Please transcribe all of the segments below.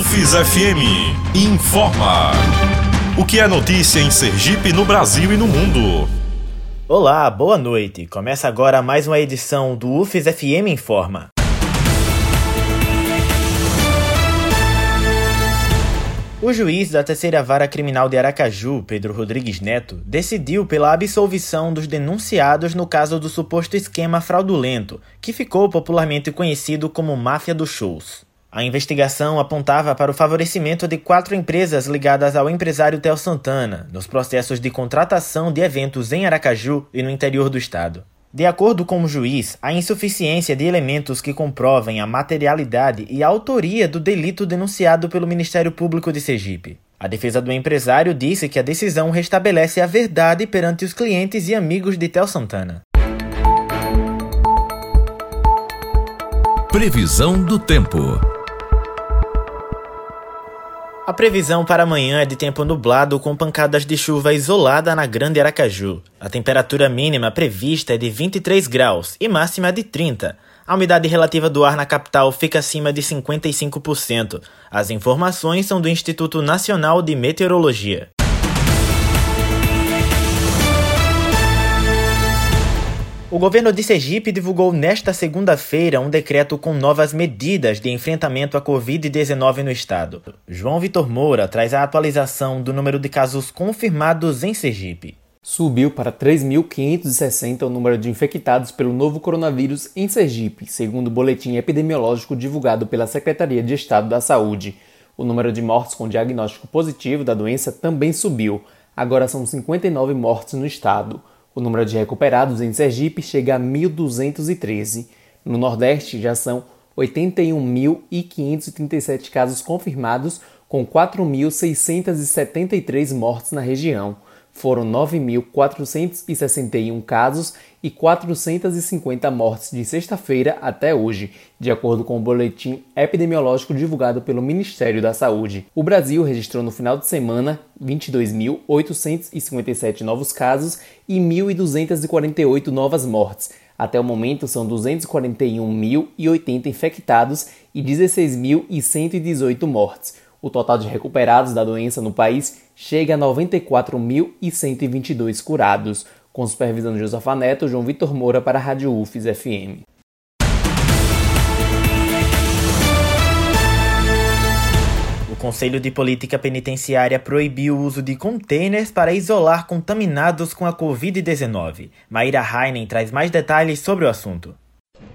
UFES FM informa. O que é notícia em Sergipe, no Brasil e no mundo? Olá, boa noite. Começa agora mais uma edição do UFES FM Informa. O juiz da terceira vara criminal de Aracaju, Pedro Rodrigues Neto, decidiu pela absolvição dos denunciados no caso do suposto esquema fraudulento, que ficou popularmente conhecido como Máfia dos Shows. A investigação apontava para o favorecimento de quatro empresas ligadas ao empresário Tel Santana nos processos de contratação de eventos em Aracaju e no interior do estado. De acordo com o juiz, a insuficiência de elementos que comprovem a materialidade e a autoria do delito denunciado pelo Ministério Público de Sergipe. A defesa do empresário disse que a decisão restabelece a verdade perante os clientes e amigos de Tel Santana. Previsão do tempo. A previsão para amanhã é de tempo nublado com pancadas de chuva isolada na Grande Aracaju. A temperatura mínima prevista é de 23 graus e máxima de 30. A umidade relativa do ar na capital fica acima de 55%. As informações são do Instituto Nacional de Meteorologia. Governo de Sergipe divulgou nesta segunda-feira um decreto com novas medidas de enfrentamento à Covid-19 no estado. João Vitor Moura traz a atualização do número de casos confirmados em Sergipe. Subiu para 3.560 o número de infectados pelo novo coronavírus em Sergipe, segundo o boletim epidemiológico divulgado pela Secretaria de Estado da Saúde. O número de mortes com diagnóstico positivo da doença também subiu. Agora são 59 mortes no estado. O número de recuperados em Sergipe chega a 1.213. No Nordeste já são 81.537 casos confirmados, com 4.673 mortes na região foram 9.461 casos e 450 mortes de sexta-feira até hoje, de acordo com o boletim epidemiológico divulgado pelo Ministério da Saúde. O Brasil registrou no final de semana 22.857 novos casos e 1.248 novas mortes. Até o momento são 241.080 infectados e 16.118 mortes. O total de recuperados da doença no país chega a 94.122 curados, com supervisão de Josafa Neto, João Vitor Moura para a Rádio UFES FM. O Conselho de Política Penitenciária proibiu o uso de containers para isolar contaminados com a Covid-19. Maíra Heinen traz mais detalhes sobre o assunto.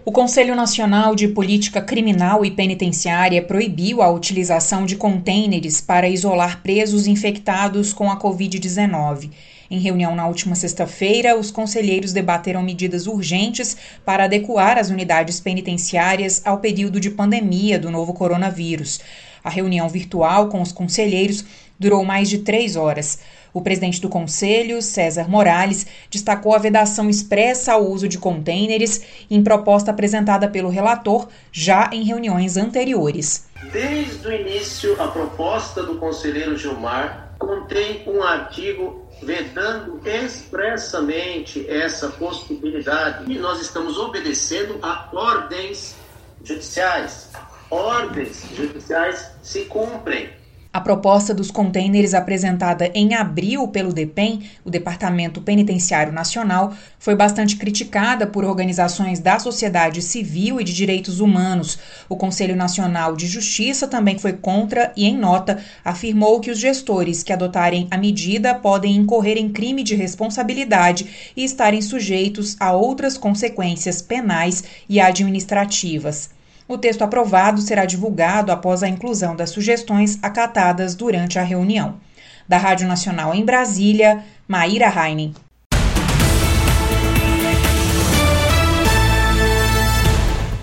O Conselho Nacional de Política Criminal e Penitenciária proibiu a utilização de contêineres para isolar presos infectados com a Covid-19. Em reunião na última sexta-feira, os conselheiros debateram medidas urgentes para adequar as unidades penitenciárias ao período de pandemia do novo coronavírus. A reunião virtual com os conselheiros durou mais de três horas. O presidente do Conselho, César Morales, destacou a vedação expressa ao uso de contêineres em proposta apresentada pelo relator já em reuniões anteriores. Desde o início, a proposta do conselheiro Gilmar contém um artigo vedando expressamente essa possibilidade. E nós estamos obedecendo a ordens judiciais. Ordens judiciais se cumprem. A proposta dos contêineres apresentada em abril pelo DEPEN, o Departamento Penitenciário Nacional, foi bastante criticada por organizações da sociedade civil e de direitos humanos. O Conselho Nacional de Justiça também foi contra e, em nota, afirmou que os gestores que adotarem a medida podem incorrer em crime de responsabilidade e estarem sujeitos a outras consequências penais e administrativas. O texto aprovado será divulgado após a inclusão das sugestões acatadas durante a reunião. Da Rádio Nacional em Brasília, Maíra Heine.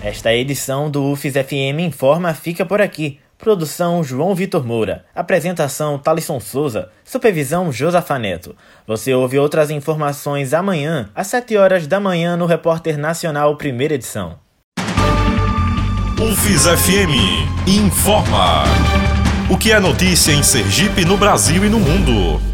Esta edição do UFES FM Informa fica por aqui. Produção João Vitor Moura. Apresentação Talisson Souza. Supervisão Josafa Neto. Você ouve outras informações amanhã, às 7 horas da manhã, no Repórter Nacional Primeira Edição. UFES FM informa. O que é notícia em Sergipe, no Brasil e no mundo.